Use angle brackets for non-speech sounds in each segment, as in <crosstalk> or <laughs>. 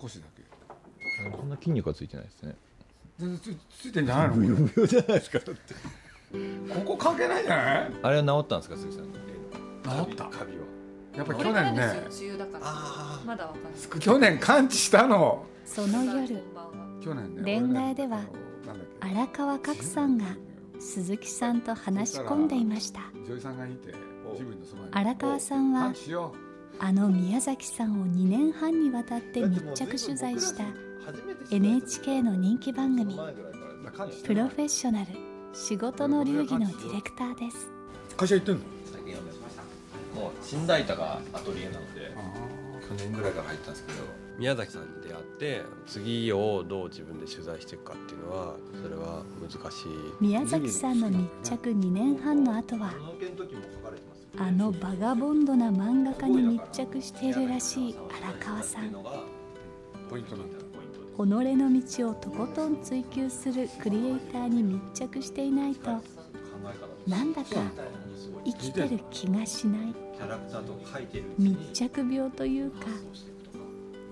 少しだけ。そんな筋肉はついてないですね。全然つついてんじゃないの？これ無病じゃないですかだって。ここ関係ないんじゃない？あれは治ったんですか鈴木さん。治った？カビは。やっぱ去年ね。梅雨だから。あまだわかんない。去年完治したの。その夜去年ね恋愛では荒川角さんが鈴木さんと話し込んでいました。荒川さんはあの宮崎さんを2年半にわたって密着取材した NHK の人気番組プロフェッショナル仕事の流儀のディレクターです。会社行ってんの？最近辞めました。もう新大田がアトリエなので去年ぐらいから入ったんですけど。宮崎さんに出会って次をどう自分で取材していくかっていうのはそれは難しい。宮崎さんの密着2年半の後はあのバガボンドな漫画家に密着しているらしい荒川さん。己の道をとことん追求するクリエイターに密着していないとなんだか生きてる気がしない。密着病というか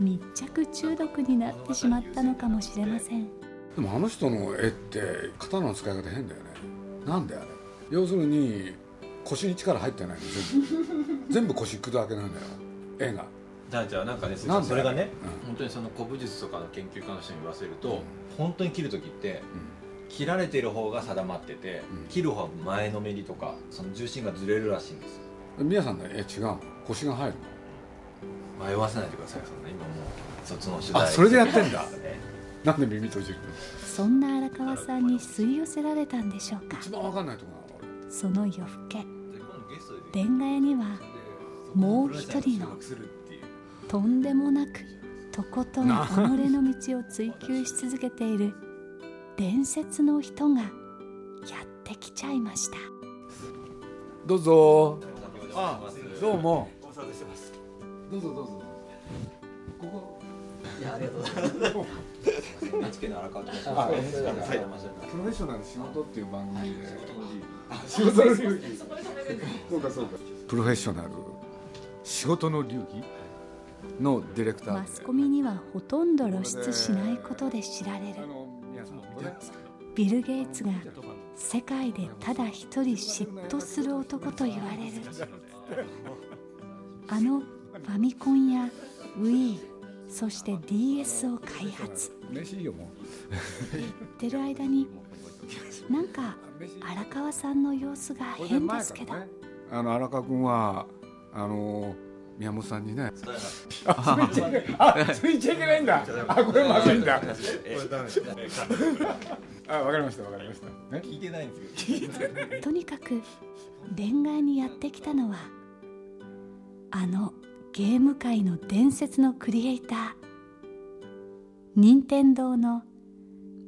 密着中毒になってしまったのかもしれません。でもあの人の絵って刀の使い方変だよね。なんであれ？要するに腰に力入ってないの全部。<laughs> 全部腰くだけなんだよ絵がじゃあじゃあなんかねなんでそれがね、うん。本当にその古武術とかの研究家の人に言わせると、うん。本当に切る時って切られてる方が定まってて、うん。切る方が前のめりとかその重心がずれるらしいんですよ。うん宮さんの絵違うの？腰が入る迷わせないでくださいそんな今もうそっちの取材。のあそれでやってんだ？ねなんで耳閉じるの？そんな荒川さんに吸い寄せられたんでしょうか？一番わかんないところなの俺その夜更けレンガ屋にはもう一人のとんでもなくとことん己の道を追求し続けている伝説の人がやってきちゃいました。どうぞ。あどうも。どうぞどうぞ。ここ <laughs> いやありがとうございます。NHK の荒川と申します。プロフェッショナル仕事っていう番組で。仕事の <laughs> そうかそうか。プロフェッショナル。仕事の流儀のディレクターで。マスコミにはほとんど露出しないことで知られる。ビル・ゲイツが世界でただ一人嫉妬する男と言われる。あのファミコンや Wii そして DS を開発。嬉しいよもう。言ってる間になんか荒川さんの様子が変ですけど、ねあの荒川君はあの宮本さんにねあそれ言っちゃいけないんだあこれまずいんだあわかりましたわかりましたね聞いてないんですけどとにかく恋愛にやってきたのはあのゲーム界の伝説のクリエイター任天堂の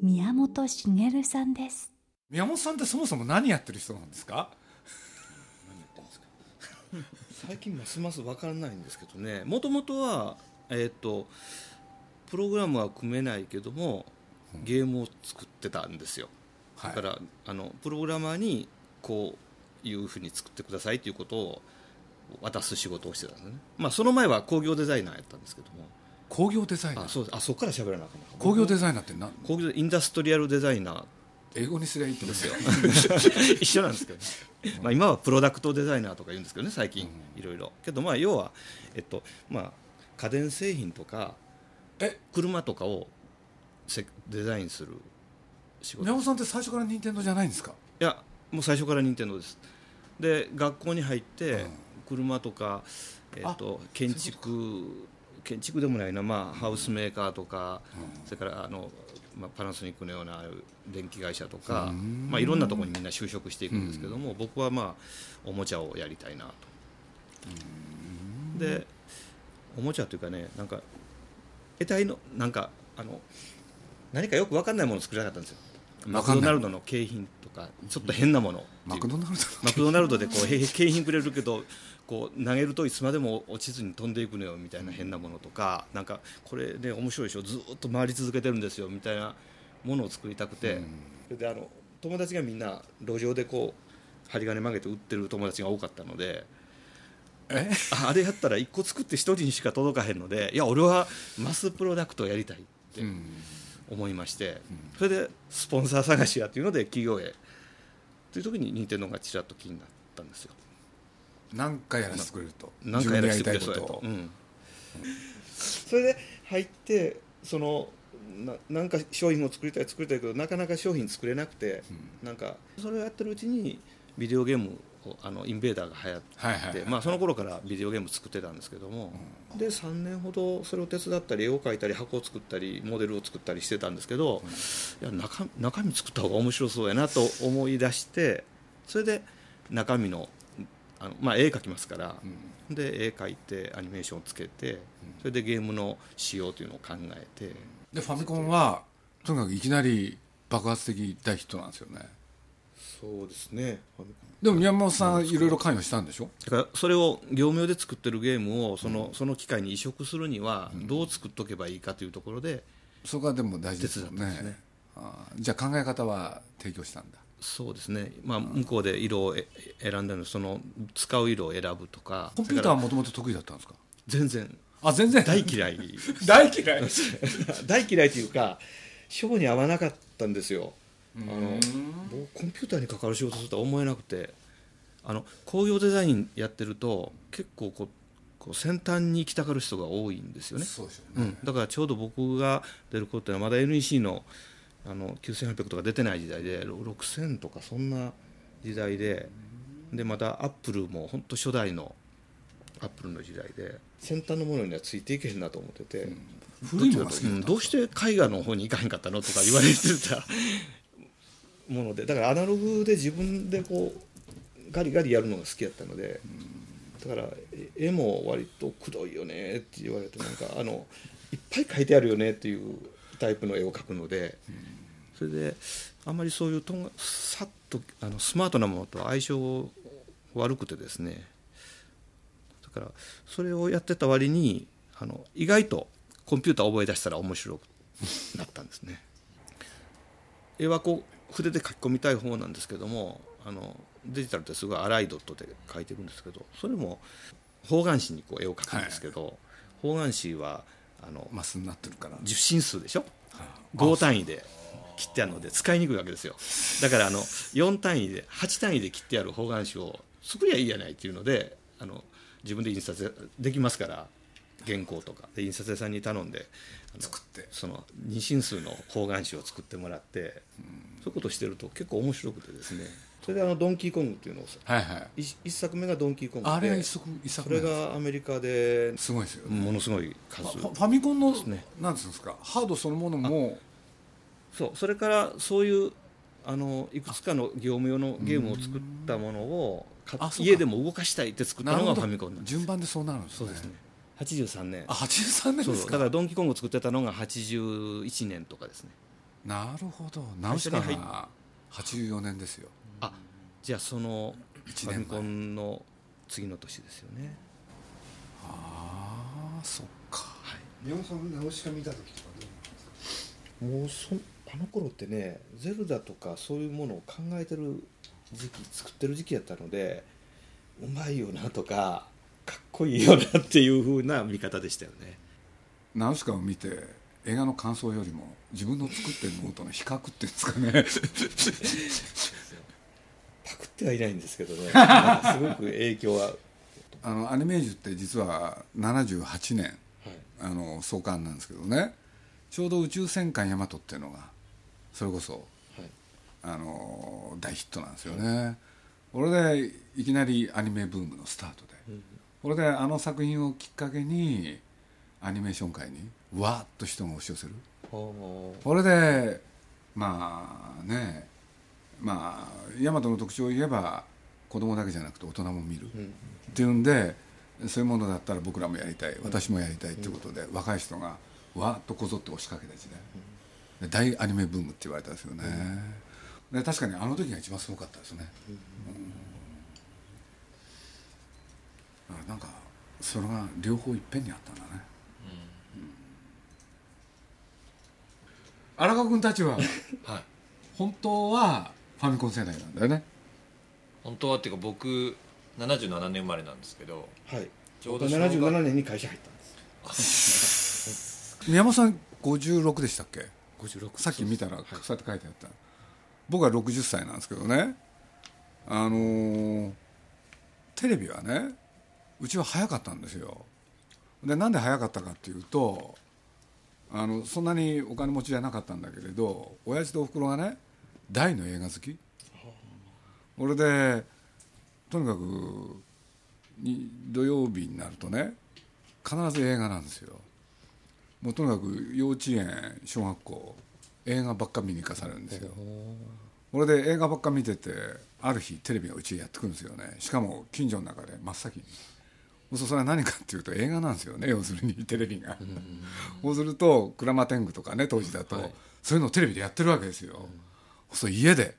宮本茂さんです。宮本さんってそもそも何やってる人なんですか？最近ますます分からないんですけどね。もともとは、えー、とプログラムは組めないけどもゲームを作ってたんですよ、はい。だからあのプログラマーにこういうふうに作ってくださいということを渡す仕事をしてたんですね、まあ、その前は工業デザイナーやったんですけども工業デザイナー。あそうあそこから喋らなあかんな工業デザイナーって何工業インダストリアルデザイナー。英語にすりゃいいってですよ。<laughs> 一緒なんですけど、ね、まあ今はプロダクトデザイナーとか言うんですけどね最近いろいろ。けどまあ要は、えっとまあ、家電製品とかえ？車とかをせデザインする仕事。宮本さんって最初から任天堂じゃないんですか？いやもう最初から任天堂です。で学校に入ってうん。車とか、えっと建築建築でもないな、まあ、ハウスメーカーとか、それからあのまあ、パナソニックのような電気会社とか、まあ、いろんなところにみんな就職していくんですけども、僕はまあおもちゃをやりたいなと。でおもちゃというかねなんか得体のなんかあの何かよく分かんないものを作りたかったんですよ。マクドナルドの景品とかちょっと変なものマクドナルドマクドナルドでこうへ景品くれるけどこう投げるといつまでも落ちずに飛んでいくのよみたいな変なものとかなんかこれね面白いでしょずっと回り続けてるんですよみたいなものを作りたくて、それであの友達がみんな路上でこう針金曲げて売ってる友達が多かったのでえ？ああれやったら1個作って1人にしか届かへんのでいや俺はマスプロダクトをやりたいってうん。思いまして、それでスポンサー探しやっていうので企業へ。という時に任天堂がちらっと気になったんですよ何かやらせてくれると。何かやらせてくれ自分のやりたいことを。そうやと、うん。それで入ってそのななんか商品を作りたい作りたいけどなかなか商品作れなくて、なんかそれをやってるうちにビデオゲームをあのインベーダーが流行って、はいはいはいまあ、その頃からビデオゲーム作ってたんですけども、で3年ほどそれを手伝ったり絵を描いたり箱を作ったりモデルを作ったりしてたんですけど、いや中中身作った方が面白そうやなと思い出してそれで中身のあの、まあ、絵描きますから、で絵描いてアニメーションをつけてそれでゲームの仕様というのを考えて。でファミコンはとにかくいきなり爆発的大ヒットなんですよね。そうですね。でも宮本さんいろいろ関与したんでしょ？だからそれを業務用で作ってるゲームをその,、その機械に移植するにはどう作っとけばいいかというところで、そこはでも大事ですよね。ね。あーじゃあ考え方は提供したんだそうですね、まあ、向こうで色をえ選んだのその使う色を選ぶとか。コンピューターはもともと得意だったんですか？全然。あ全然。大嫌い。<laughs> 大嫌い？<laughs> 大嫌いというか性に合わなかったんですよ。あの僕コンピューターに関わる仕事するとは思えなくて。あの工業デザインやってると結構こうこう先端に行きたがる人が多いんですよね。そうん、だからちょうど僕が出る頃っていうのはまだ NEC のあの9800とか出てない時代で6000とかそんな時代ででまたアップルも本当初代のアップルの時代で先端のものにはついていけへんなと思ってて、古いのが好きだったうんどうして絵画の方に行かへんかったのとか言われてた <laughs> ものでだからアナログで自分でこうガリガリやるのが好きやったので、だからえ絵も割とくどいよねって言われてなんかあのいっぱい描いてあるよねっていうタイプの絵を描くので、それであんまりそういうとんがさっとあのスマートなものと相性悪くてですね。だからそれをやってた割にあの意外とコンピューター覚え出したら面白くなったんですね。<laughs> 絵はこう筆で書き込みたい方なんですけどもあのデジタルってすごい粗いドットで書いてるんですけどそれも方眼紙にこう絵を描くんですけど、方眼紙はあのマスになってるから。10進数でしょ？5単位で切ってあるので使いにくいわけですよ。だからあの4単位で8単位で切ってある方眼紙を作りゃいいやないっていうのであの自分で印刷できますから原稿とか。で印刷屋さんに頼んで作って。その2進数の方眼紙を作ってもらってそういうことをしてると結構面白くてですね。それであのドンキーコングっていうのをはいはい。一一作目がドンキーコングであれが一作一作それがアメリカですごいですよね。ものすごい数ファファミコンのね。なんですかハードそのものもそうそれからそういうあのいくつかの業務用のゲームを作ったものを家でも動かしたいって作ったのがファミコンなんです。順番でそうなるんですね。そうですね。83年。あ83年ですか。そうだからドンキーコングを作ってたのが81年とかですね。なるほど。ナウシカ最初にが84年ですよ。あじゃあそのフ一年前。ァミコンの次の年ですよね。ああそっか。宮本さんナウシカ見た時とかどうもうそあの頃ってねゼルダとかそういうものを考えてる時期作ってる時期やったのでうまいよなとかかっこいいよなっていう風な見方でしたよね。ナウシカを見て映画の感想よりも自分の作ってるものとの比較っていうんですかね。<laughs> パクってはいないんですけどね。<laughs> すごく影響は、はい、あのアニメージュって実は78年あの創刊なんですけどね。ちょうど宇宙戦艦ヤマトっていうのがそれこそはい。あの大ヒットなんですよね、これでいきなりアニメブームのスタートで、これであの作品をきっかけにアニメーション界にわーっと人が押し寄せる。ほこれでまあねまあ大和の特徴を言えば子供だけじゃなくて大人も見る、っていうんでそういうものだったら僕らもやりたい私もやりたいっていうことで、若い人がわーっとこぞって押しかけた時代、で大アニメブームって言われたんですよね、で確かにあの時が一番すごかったですね、うん。だからなんかそれが両方いっぺんにあったんだね、荒川君たちははい。本当はファミコン世代なんだよね。本当はっていうか僕77年生まれなんですけどはい。ちょうど77年に会社入ったんです宮本さん56でしたっけ？56さっき見たらそうやって書いてあった、僕は60歳なんですけどね。あのーテレビはねうちは早かったんですよ。でなんで早かったかっていうとあのそんなにお金持ちじゃなかったんだけれど親父とおふくろがね大の映画好き。俺でとにかくに土曜日になるとね必ず映画なんですよもうとにかく幼稚園小学校映画ばっか見に行かされるんですよ。俺で映画ばっか見ててある日テレビがうちへやってくるんですよね。しかも近所の中で真っ先に。そうそれは何かっていうと映画なんですよね。<laughs> 要するにテレビが。そうすると鞍馬天狗とかね当時だと、はい。そういうのをテレビでやってるわけですよ、そう家で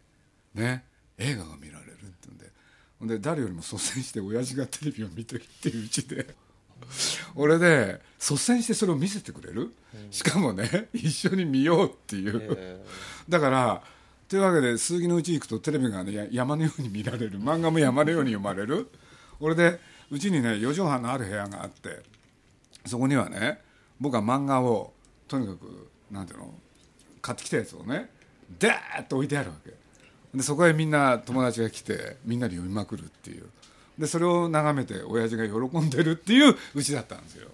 ね映画が見られるってんで。ほんで誰よりも率先して親父がテレビを見てるっていううちで俺で率先してそれを見せてくれる、しかもね一緒に見ようっていう、だからというわけで数木のうち行くとテレビがねや山のように見られる。漫画も山のように読まれる。俺でうちにね4畳半のある部屋があってそこにはね僕は漫画をとにかくなんていうの買ってきたやつをねダーッと置いてあるわけ。でそこへみんな友達が来てみんなで読みまくるっていうでそれを眺めて親父が喜んでるっていううちだったんですよ。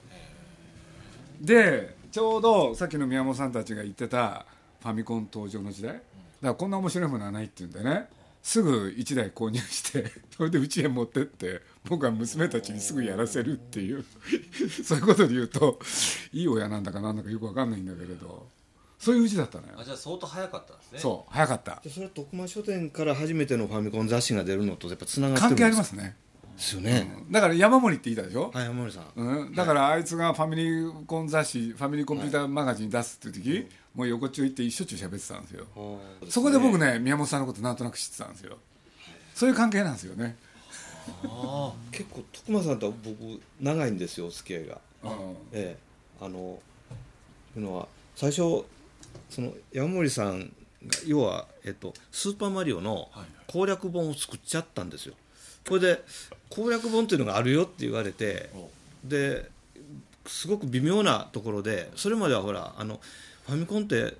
でちょうどさっきの宮本さんたちが言ってたファミコン登場の時代。だからこんな面白いものはないっていうんでねすぐ1台購入してそれで家へ持ってって僕は娘たちにすぐやらせるっていう。そういうことで言うといい親なんだかなんだかよく分かんないんだけれど。そういううちだったのよ。あじゃあ相当早かったんですね。そう早かった。でそれは徳間書店から初めてのファミコン雑誌が出るのとやっぱつながってる関係ありんでますすね、ですよね、だから山森って言いたでしょ、はい山森さん、うん、だからあいつがファミリーコン雑誌ファミリーコンピューターマガジン出すっていう時、もう横っちょ行ってしょっちゅう喋ってたんですよ。そこで僕ね宮本さんのことなんとなく知ってたんですよ。そういう関係なんですよね、結構徳間さんとは僕長いんですよお付き合いが。うん。ええ。あのいうのは最初その山森さんが要は、えっと、スーパーマリオの攻略本を作っちゃったんですよこれで攻略本っていうのがあるよって言われてですごく微妙なところでそれまではほらあのファミコンって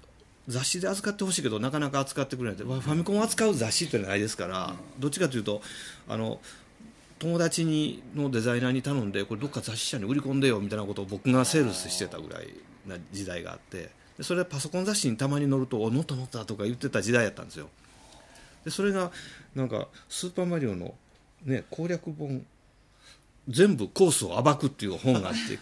雑誌で扱ってほしいけどなかなか扱ってくれないファミコンを扱う雑誌っていうのはないですから、どっちかというとあの友達にのデザイナーに頼んでこれどっか雑誌社に売り込んでよみたいなことを僕がセールスしてたぐらいな時代があってでそれでパソコン雑誌にたまに載ると「お乗った乗った」とか言ってた時代やったんですよ。でそれがなんか「スーパーマリオ」の、ね、攻略本。全部コースを暴くっていう本があって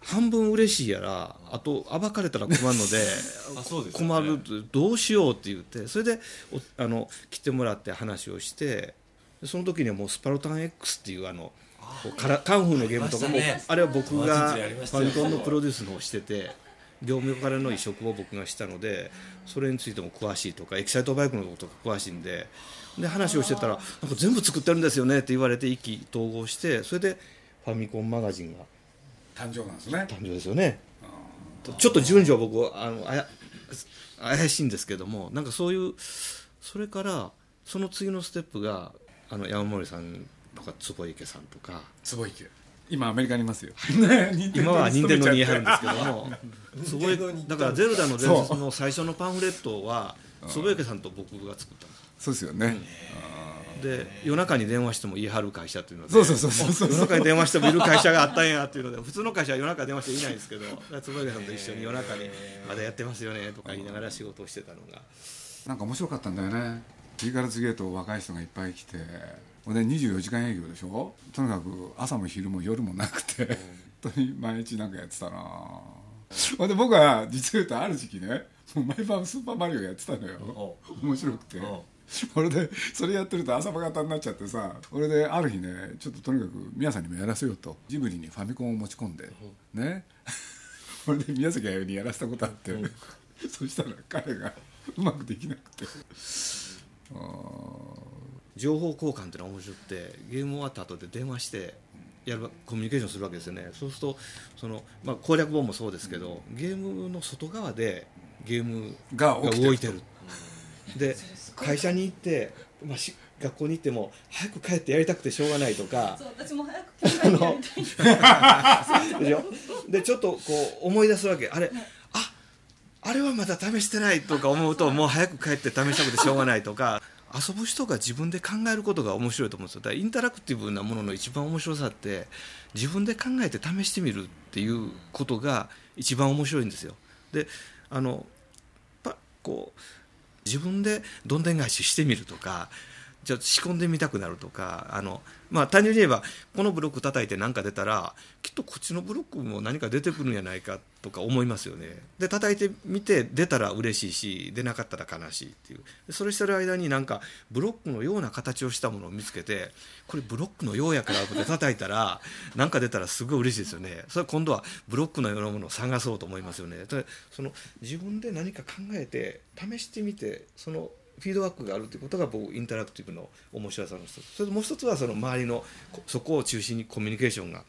半分嬉しいやらあと暴かれたら困るので <laughs> ね。困るどうしようって言ってそれでおあの来てもらって話をしてでその時にはもうスパルタン X っていうあのカンフーのゲームとかも、ね。あれは僕がファミコンのプロデュースの方をしてて業務用からの移植を僕がしたのでそれについても詳しいとかエキサイトバイクのことが詳しいんでで話をしてたらなんか全部作ってるんですよねって言われて意気投合してそれでファミコンマガジンが誕生なんですね。誕生ですよね。ちょっと順序は僕はあのあや怪しいんですけどもなんかそういうそれからその次のステップがあの山森さんとか坪池さんとか。坪池今アメリカにいますよ、ね <laughs> 今は任天堂に言い張るんでですけど <laughs> もだから「ゼルダの伝説」の最初のパンフレットは坪池さんと僕が作ったんですそうですよね、で夜中に電話しても言い張る会社っていうのでそうそうそうそう。そう夜中に電話してもいる会社があったんやっていうので普通の会社は夜中電話していないんですけど坪池さんと一緒に夜中に「まだやってますよね」とか言いながら仕事をしてたのが。なんか面白かったんだよね。次から次へと若い人がいっぱい来てで24時間営業でしょ？とにかく朝も昼も夜もなくて本当に毎日なんかやってたな。ほんで僕は実を言うとある時期ねもう毎晩スーパーマリオやってたのよ。面白くて。う。んそれでそれやってると朝方になっちゃってさそれである日ねちょっととにかく宮さんにもやらせようと。ジブリにファミコンを持ち込んでね。<laughs> それで宮崎駿にやらせたことあって。そしたら彼がうまくできなくて。あ <laughs> 情報交換っていうのは面白くてゲーム終わった後で電話してやるコミュニケーションするわけですよね。そうするとその、まあ、攻略本もそうですけど、ゲームの外側でゲームが動いてる。で会社に行って、まあ、し学校に行っても早く帰ってやりたくてしょうがないとかそう私も早く <laughs> でしょ？でちょっとこう思い出すわけ。あれああれはまだ試してないとか思うともう早く帰って試したくてしょうがないとか遊ぶ人が自分で考えることが面白いと思うんですよだからインタラクティブなものの一番面白さって自分で考えて試してみるっていうことが一番面白いんですよ。であのこう自分でどんでん返ししてみるとかじゃあ仕込んでみたくなるとかあの、まあ、単純に言えばこのブロック叩いて何か出たらきっとこっちのブロックも何か出てくるんじゃないかとか思いますよね。で叩いてみて出たら嬉しいし出なかったら悲しいっていう。それしてる間になんかブロックのような形をしたものを見つけてこれブロックのようやからって叩いたら何か出たらすごい嬉しいですよね。それ今度はブロックのようなものを探そうと思いますよね。その自分で何か考えて試してみてそのィードバックがあるということが僕インタラクティブの面白さの一つ。それともう一つはその周りのそこを中心にコミュニケーションが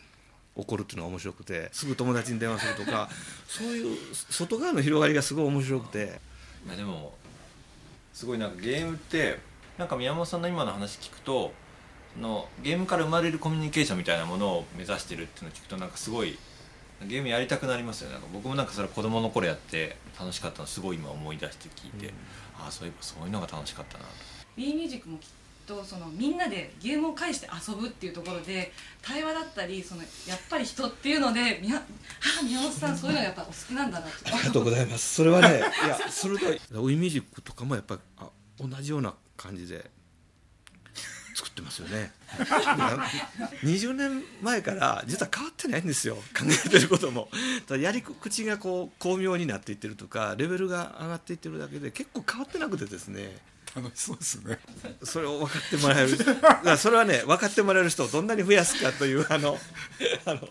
起こるっていうのが面白くてすぐ友達に電話するとかそういう外側の広がりがすごい面白くて。いやでもすごいなんかゲームってなんか宮本さんの今の話聞くとのゲームから生まれるコミュニケーションみたいなものを目指してるっていうのを聞くとなんかすごいゲームやりたくなりますよね。なんか僕もなんかそれ子供の頃やって楽しかったのすごい今思い出して聞いて、ああそういえばそういうのが楽しかったな。と B ミュージックもきっとそのみんなでゲームを介して遊ぶっていうところで対話だったりそのやっぱり人っていうので宮あ宮本さんそういうのがやっぱお好きなんだなってありがとうございます。それはねいや鋭いウィミュージックとかもやっぱりあ同じような感じで作ってますよね。20年前から実は変わってないんですよ。考えてることも。ただやり口がこう巧妙になっていってるとかレベルが上がっていってるだけで結構変わってなくてですね。楽しそうですね。それを分かってもらえる。それはね分かってもらえる人をどんなに増やすかというあのあの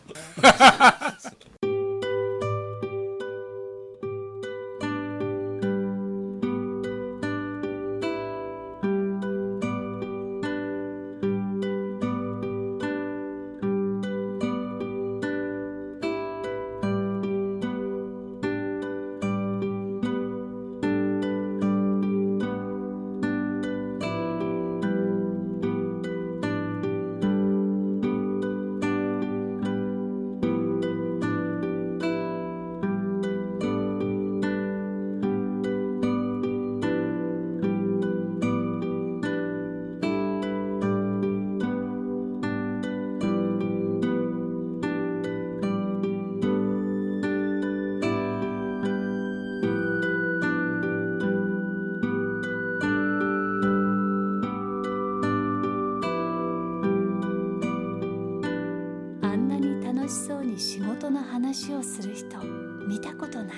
話をする人見たことない。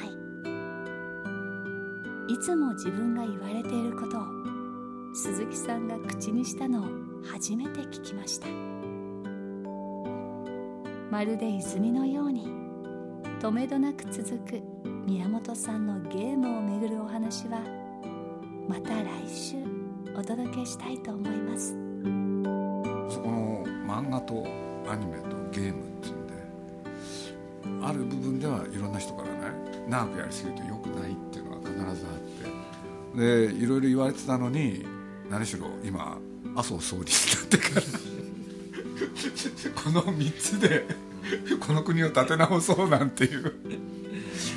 いつも自分が言われていることを鈴木さんが口にしたのを初めて聞きました。まるで泉のように止めどなく続く宮本さんのゲームをめぐるお話はまた来週お届けしたいと思います。そこの漫画とアニメとゲームっていうある部分ではいろんな人からね長くやりすぎると良くないっていうのが必ずあって。でいろいろ言われてたのに何しろ今麻生総理になってから <laughs> この3つでこの国を立て直そうなんていう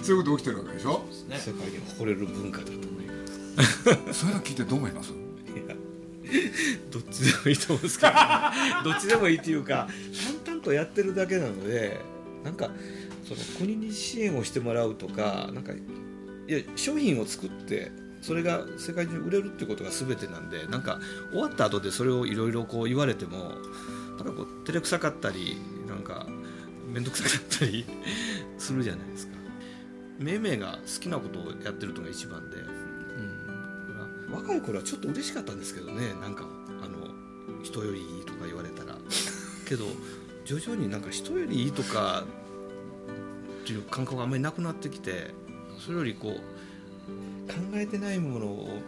そういうこと起きてるわけでしょ？ね。世界に誇れる文化だと思います。そういうの聞いてどう思います？どっちでもいいと思うんですけど、どっちでもいいっていうか淡々とやってるだけなのでなんかその国に支援をしてもらうとかなんかいや商品を作ってそれが世界中に売れるってことが全てなんでなんか終わった後でそれをいろいろこう言われてもなんかこう照れくさかったりなんか面倒くさかったり <laughs> するじゃないですか。めいめいが好きなことをやってるのが一番で、だから若い頃はちょっと嬉しかったんですけどねなんかあの人よりいいとか言われたら。けど徐々になんか人よりいいとかっていう感覚があんまりなくなってきてそれよりこう考えてないものを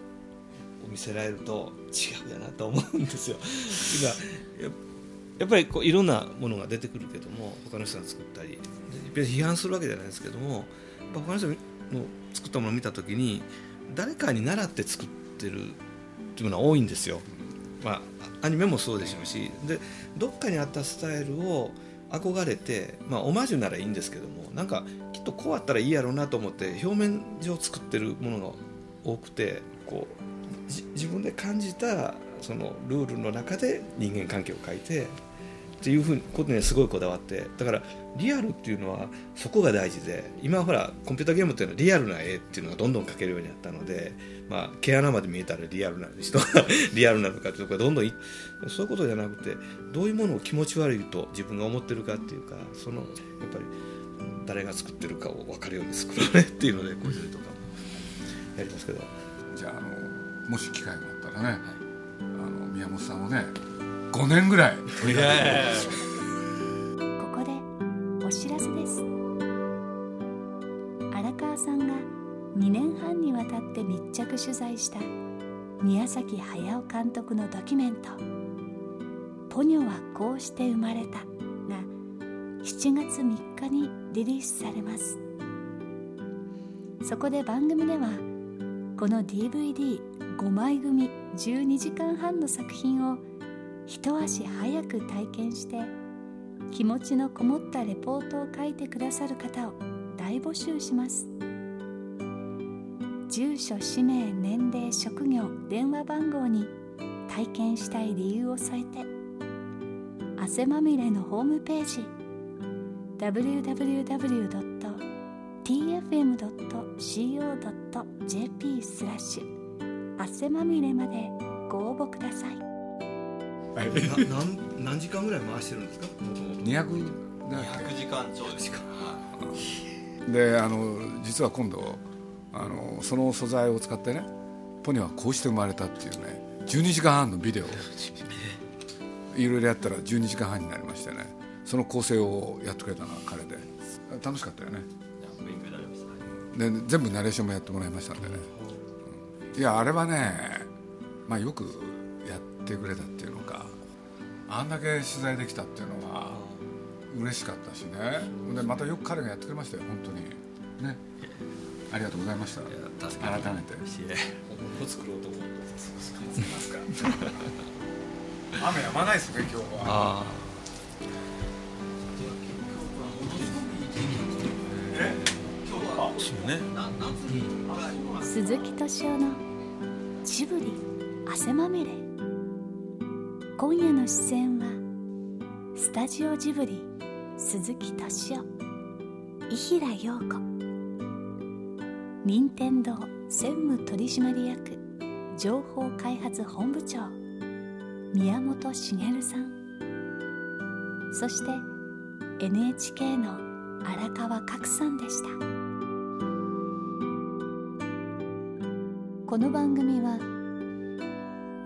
見せられると違うやなと思うんですよ。てかややっぱりこういろんなものが出てくるけども他の人が作ったり別に批判するわけじゃないですけども他の人の作ったものを見た時に誰かに習って作ってるっていうのは多いんですよ。まあ、アニメもそうでしょうしでどっかにあったスタイルを憧れて、まあ、オマージュならいいんですけどもなんかきっとこうあったらいいやろうなと思って表面上作ってるものが多くてこう自分で感じたそのルールの中で人間関係を書いてっていうふうにことにすごいこだわってだからリアルっていうのはそこが大事で今ほらコンピューターゲームっていうのはリアルな絵っていうのがどんどん描けるようになったので、まあ、毛穴まで見えたらリアルな人が <laughs> リアルなのかっていうところがどんどんそういうことじゃなくてどういうものを気持ち悪いと自分が思ってるかっていうかそのやっぱり誰が作ってるかを分かるように作ろうねっていうのでこういうのとかもやりますけど。じゃああのもし機会があったらね、あの宮本さんをね5年ぐらい。ここでお知らせです。荒川さんが2年半にわたって密着取材した宮崎駿監督のドキュメント「ポニョはこうして生まれた」が7月3日にリリースされます。そこで番組ではこの DVD5 枚組12時間半の作品を一足早く体験して気持ちのこもったレポートを書いてくださる方を大募集します。住所氏名年齢職業電話番号に体験したい理由を添えて汗まみれのホームページ www.tfm.co.jp スラッシュ汗まみれまでご応募ください。な何何時間ぐらい回してるんですか？もともと200だっ200時間超ですか。けであの実は今度あのその素材を使ってねポニョはこうして生まれたっていうね12時間半のビデオ。をいろいろやったら12時間半になりましてねその構成をやってくれたのは彼で。楽しかったよね。勉強になりました。で全部ナレーションもやってもらいましたんでね。いやあれはねまあよくやってくれたっていうのかあんだけ取材できたっていうのは嬉しかったしね。でまたよく彼がやってくれましたよ。本当に。ね。ありがとうございました。改めて。本を作ろうと思う <laughs> 雨やまないですね今日は。ああ。そうね。鈴木敏夫のジブリ汗まみれ今夜の出演はスタジオジブリ鈴木敏夫伊平陽子任天堂専務取締役情報開発本部長宮本茂さん。そして NHK の荒川角さんでした。この番組は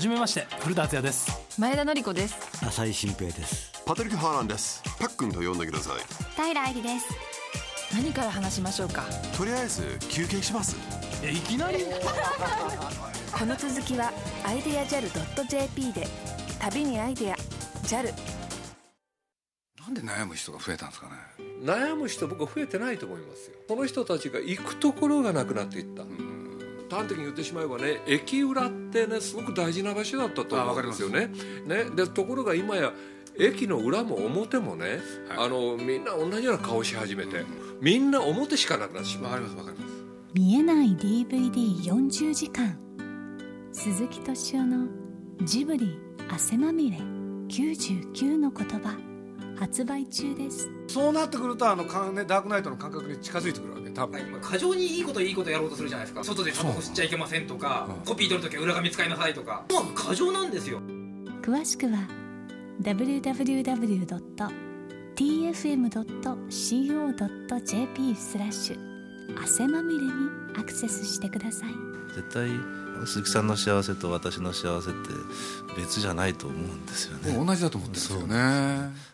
はじめまして古田敦也です。前田典子です。浅井新平です。パトリック・ハーランです。パックンと呼んでください。平愛理です。何から話しましょうか？とりあえず休憩します。えいきなり。<laughs> この続きはアイデア JAL.jp で旅にアイデア JAL なんで悩む人が増えたんですかね。悩む人僕は増えてないと思いますよ。その人たちが行くところがなくなっていった端的に言ってしまえばね駅裏ってねすごく大事な場所だったと思うんですよね。ねでところが今や駅の裏も表もね、あのみんな同じような顔し始めて、みんな表しかなくなってしまう。わかりますわかります。見えない DVD40 時間鈴木敏夫のジブリ汗まみれ99の言葉発売中です。そうなってくるとあのかねダークナイトの感覚に近づいてくるわけ多分、過剰にいいこといいことやろうとするじゃないですか。外でタバコ吸っちゃいけませんとか、コピー取るときは裏紙使いなさいとか。もう過剰なんですよ。詳しくは www.tfm.co.jp スラッシュ。汗まみれにアクセスしてください。絶対鈴木さんの幸せと私の幸せって別じゃないと思うんですよね。同じだと思ってるんですよね